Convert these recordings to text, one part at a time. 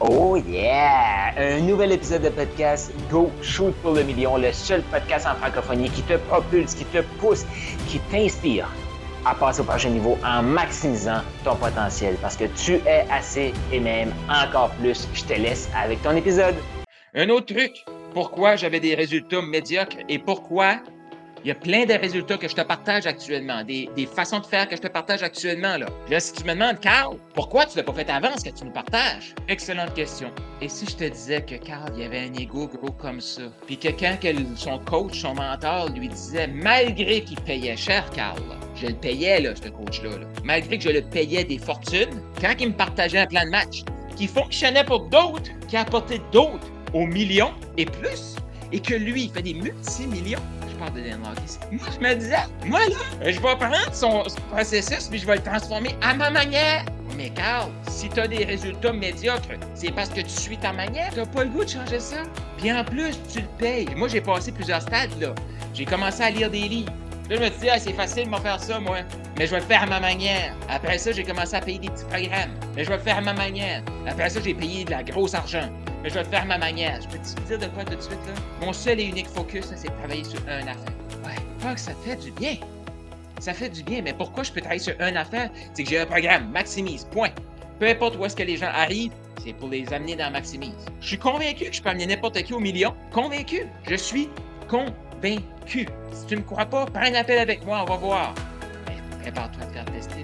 Oh yeah! Un nouvel épisode de podcast Go Shoot pour le million, le seul podcast en francophonie qui te propulse, qui te pousse, qui t'inspire à passer au prochain niveau en maximisant ton potentiel parce que tu es assez et même encore plus. Je te laisse avec ton épisode. Un autre truc, pourquoi j'avais des résultats médiocres et pourquoi il y a plein de résultats que je te partage actuellement, des, façons de faire que je te partage actuellement. Là. si tu me demandes, Carl, pourquoi tu ne l'as pas fait avant ce que tu nous partages? Excellente question. Et si je te disais que Carl, il avait un ego gros comme ça, puis que quand son coach, son mentor lui disait, malgré qu'il payait cher, Carl, je le payais, là, ce coach-là, malgré que je le payais des fortunes, quand il me partageait un plan de match qui fonctionnait pour d'autres, qui apportait d'autres aux millions et plus, et que lui, il fait des multimillions, je je me disais, moi, là, je vais prendre son processus puis je vais le transformer à ma manière. Mais Carl, si tu as des résultats médiocres, c'est parce que tu suis ta manière. Tu pas le goût de changer ça. Puis en plus, tu le payes. Moi, j'ai passé plusieurs stades, là. J'ai commencé à lire des livres. Je me dis, ah, c'est facile de me faire ça, moi. Mais je vais le faire à ma manière. Après ça, j'ai commencé à payer des petits programmes. Mais je vais le faire à ma manière. Après ça, j'ai payé de la grosse argent mais je vais le faire ma manière. Je peux te dire de quoi tout de suite, là? Mon seul et unique focus, c'est de travailler sur un affaire. Ouais, que ça fait du bien. Ça fait du bien, mais pourquoi je peux travailler sur un affaire? C'est que j'ai un programme, Maximise, point. Peu importe où est-ce que les gens arrivent, c'est pour les amener dans Maximise. Je suis convaincu que je peux amener n'importe qui au million. Convaincu. Je suis convaincu. Si tu ne me crois pas, prends un appel avec moi, on va voir. Mais prépare-toi à te faire tester,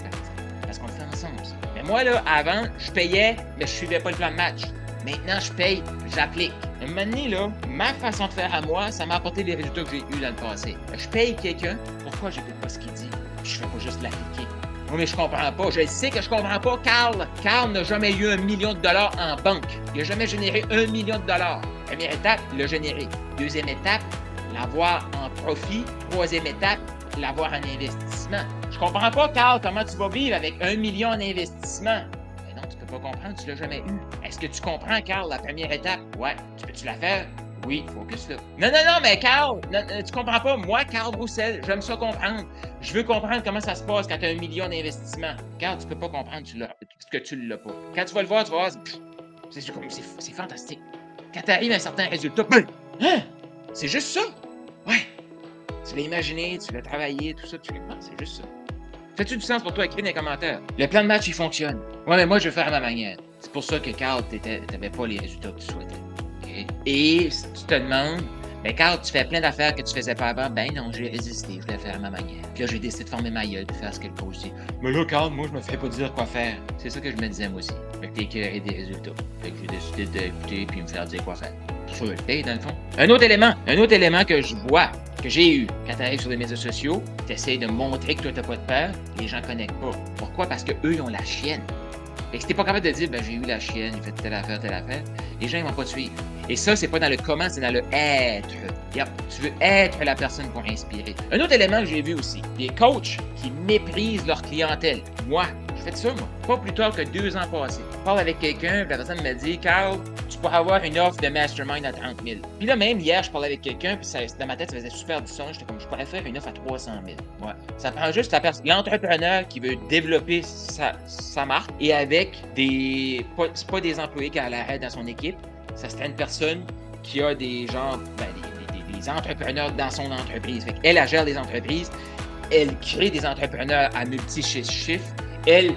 parce qu'on le fait ensemble. Mais moi, là, avant, je payais, mais je suivais pas le plan de match. Maintenant, je paye, j'applique. Un moment donné, là, ma façon de faire à moi, ça m'a apporté les résultats que j'ai eus dans le passé. Je paye quelqu'un, pourquoi j'écoute pas ce qu'il dit? Je fais pas juste l'appliquer. Oui, mais je comprends pas. Je sais que je comprends pas, Carl. Carl n'a jamais eu un million de dollars en banque. Il n'a jamais généré un million de dollars. Première étape, le générer. Deuxième étape, l'avoir en profit. Troisième étape, l'avoir en investissement. Je comprends pas, Carl, comment tu vas vivre avec un million en investissement pas comprendre, tu l'as jamais eu. Est-ce que tu comprends, Carl, la première étape? Ouais. Tu peux-tu la faire? Oui, focus là. Non, non, non, mais Carl, euh, tu comprends pas. Moi, Carl Roussel, j'aime ça comprendre. Je veux comprendre comment ça se passe quand tu as un million d'investissements. Carl, tu peux pas comprendre tu que tu l'as pas. Quand tu vas le voir, tu vas voir, c'est fantastique. Quand tu arrives à un certain résultat, ben, hein? C'est juste ça? Ouais. Tu l'as imaginé, tu l'as travaillé, tout ça, tu l'as. C'est juste ça. Fais-tu du sens pour toi? Écris dans les commentaires. Le plan de match, il fonctionne. Ouais, mais moi, je vais faire à ma manière. C'est pour ça que Carl, t'avais pas les résultats que tu souhaitais. Et si tu te demandes, mais Carl, tu fais plein d'affaires que tu faisais pas avant, ben non, j'ai résisté, je voulais faire à ma manière. Puis là, j'ai décidé de former ma gueule, de faire ce que le coach dit. Mais là, Carl, moi, je me fais pas dire quoi faire. C'est ça que je me disais moi aussi. Fait que t'es des résultats. Fait que j'ai décidé d'écouter puis me faire dire quoi faire. Le dans le fond. Un autre élément, un autre élément que je vois que j'ai eu quand tu arrives sur les médias sociaux, tu essaies de montrer que toi, tu pas de peur, les gens ne connectent pas. Pourquoi? Parce qu'eux, ils ont la chienne. Et si t'es pas capable de dire, ben, j'ai eu la chienne, j'ai fait telle affaire, telle affaire, les gens, ils vont pas te suivre. Et ça, c'est pas dans le comment, c'est dans le être. tu veux être la personne pour inspirer. Un autre élément que j'ai vu aussi, des coachs qui méprisent leur clientèle. Moi, je fais ça, moi. Pas plus tard que deux ans passés. Je parle avec quelqu'un, la personne me dit, Carl, pourrais avoir une offre de mastermind à 30 000. Puis là, même hier, je parlais avec quelqu'un, puis ça, dans ma tête, ça faisait super du son. J'étais comme, je pourrais faire une offre à 300 000. Ouais. Ça prend juste l'entrepreneur qui veut développer sa, marque et avec des. Pas, pas des employés qui a l'arrêt dans son équipe. Ça serait une personne qui a des gens, ben, des, des, entrepreneurs dans son entreprise. Fait elle, elle gère des entreprises. Elle crée des entrepreneurs à multi-chiffres. Elle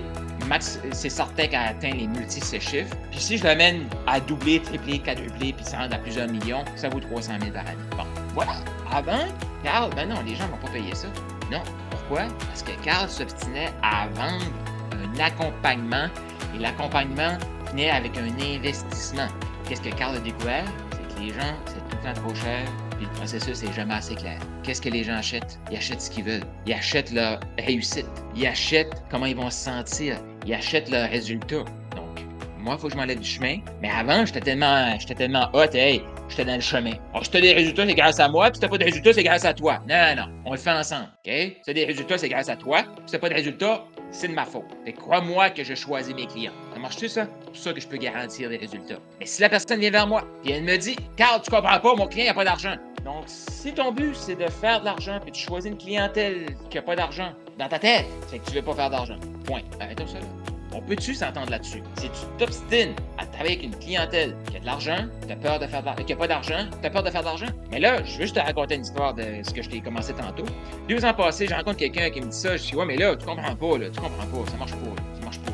Max, c'est certain qu'elle atteint les multi chiffres. Puis si je l'amène à doubler, tripler, quadrupler, puis ça rentre à plusieurs millions, ça vaut 300 000 par année. Bon, voilà. Avant, Carl, ben non, les gens vont pas payer ça. Non. Pourquoi? Parce que Carl s'obstinait à vendre un accompagnement et l'accompagnement venait avec un investissement. Qu'est-ce que Carl a découvert? C'est que les gens, c'est tout le temps trop cher, puis le processus n'est jamais assez clair. Qu'est-ce que les gens achètent? Ils achètent ce qu'ils veulent. Ils achètent leur réussite. Ils achètent comment ils vont se sentir ils achètent leurs résultats. Donc, moi, il faut que je m'enlève du chemin. Mais avant, j'étais tellement, j'étais tellement hot, hey, j'étais dans le chemin. Alors, si t'as des résultats, c'est grâce à moi, puis si t'as pas de résultats, c'est grâce à toi. Non, non, non, on le fait ensemble, OK? Si t'as des résultats, c'est grâce à toi. Si t'as pas de résultats, c'est de ma faute. Et crois-moi que je choisis mes clients. Ça marche-tu, ça? C'est pour ça que je peux garantir des résultats. Mais si la personne vient vers moi, et elle me dit, Carl, tu comprends pas, mon client n'a pas d'argent. Donc, si ton but, c'est de faire de l'argent, puis tu choisis une clientèle qui n'a pas d'argent dans ta tête, c'est que tu veux pas faire d'argent. Point. Arrête ça. On peut-tu s'entendre là-dessus? Si tu t'obstines à travailler avec une clientèle qui a de l'argent, a peur de faire de qui a pas d'argent, tu as peur de faire de l'argent. Mais là, je veux juste te raconter une histoire de ce que je t'ai commencé tantôt. Deux ans passés, je rencontre quelqu'un qui me dit ça. Je dis, ouais, mais là, tu comprends pas, là, tu comprends pas, ça marche pas, ça marche pas.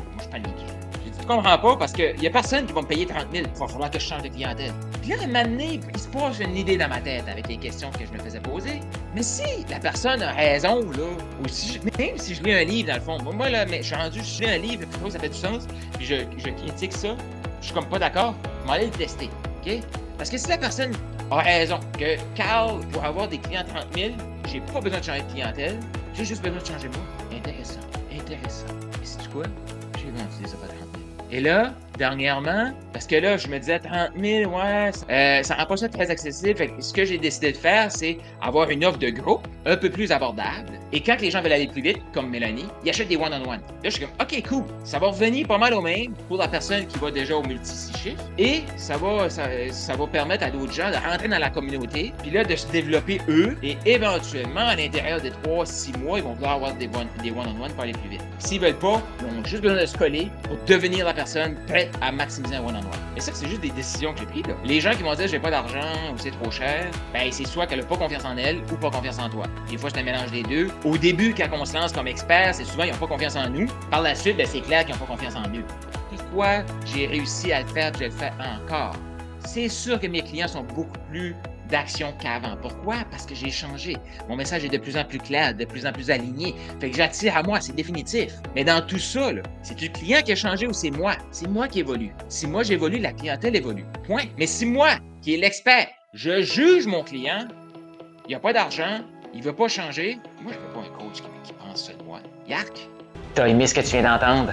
Comprends pas parce qu'il y a personne qui va me payer 30 000. Il va falloir que je change de clientèle. Puis là, un moment donné, il se passe une idée dans ma tête avec les questions que je me faisais poser. Mais si la personne a raison, là, ou si je- même si je lis un livre, dans le fond, moi, là, mais je suis rendu, je lis un livre, ça fait du sens, puis je, je critique ça, je suis comme pas d'accord, je vais aller le tester, OK? Parce que si la personne a raison, que Carl, pour avoir des clients 30 000, j'ai pas besoin de changer de clientèle, j'ai juste besoin de changer moi. Intéressant, intéressant. Et c'est quoi? J'ai vendu des offres à 30 000. Et là, dernièrement, parce que là, je me disais 30 000, ouais, euh, ça rend pas ça très accessible. Fait que ce que j'ai décidé de faire, c'est avoir une offre de groupe un peu plus abordable. Et quand les gens veulent aller plus vite, comme Mélanie, ils achètent des one-on-one. Là, je suis comme, OK, cool. Ça va revenir pas mal au même pour la personne qui va déjà au multi-six chiffres. Et ça va, ça, va permettre à d'autres gens de rentrer dans la communauté, puis là, de se développer eux. Et éventuellement, à l'intérieur des 3-6 mois, ils vont vouloir avoir des one- des one-on-one pour aller plus vite. S'ils veulent pas, ils ont juste besoin de se coller pour devenir la personne prête à maximiser un one-on-one. Et ça, c'est juste des décisions que j'ai prises. Les gens qui vont dire j'ai pas d'argent ou c'est trop cher, ben c'est soit qu'elle a pas confiance en elle ou pas confiance en toi. Des fois, c'est un mélange des deux. Au début, quand on se lance comme expert, c'est souvent ils ont pas confiance en nous. Par la suite, ben, c'est clair qu'ils ont pas confiance en eux. Pourquoi j'ai réussi à le faire, je le fais encore? C'est sûr que mes clients sont beaucoup plus d'action qu'avant. Pourquoi? Parce que j'ai changé. Mon message est de plus en plus clair, de plus en plus aligné. Fait que j'attire à moi, c'est définitif. Mais dans tout ça, c'est le client qui a changé ou c'est moi? C'est moi qui évolue. Si moi j'évolue, la clientèle évolue. Point. Mais si moi, qui est l'expert, je juge mon client, il n'y a pas d'argent, il ne veut pas changer, moi je ne veux pas un coach qui, qui pense moi. Yark! T'as aimé ce que tu viens d'entendre?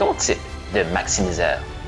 ton type de maximiseur.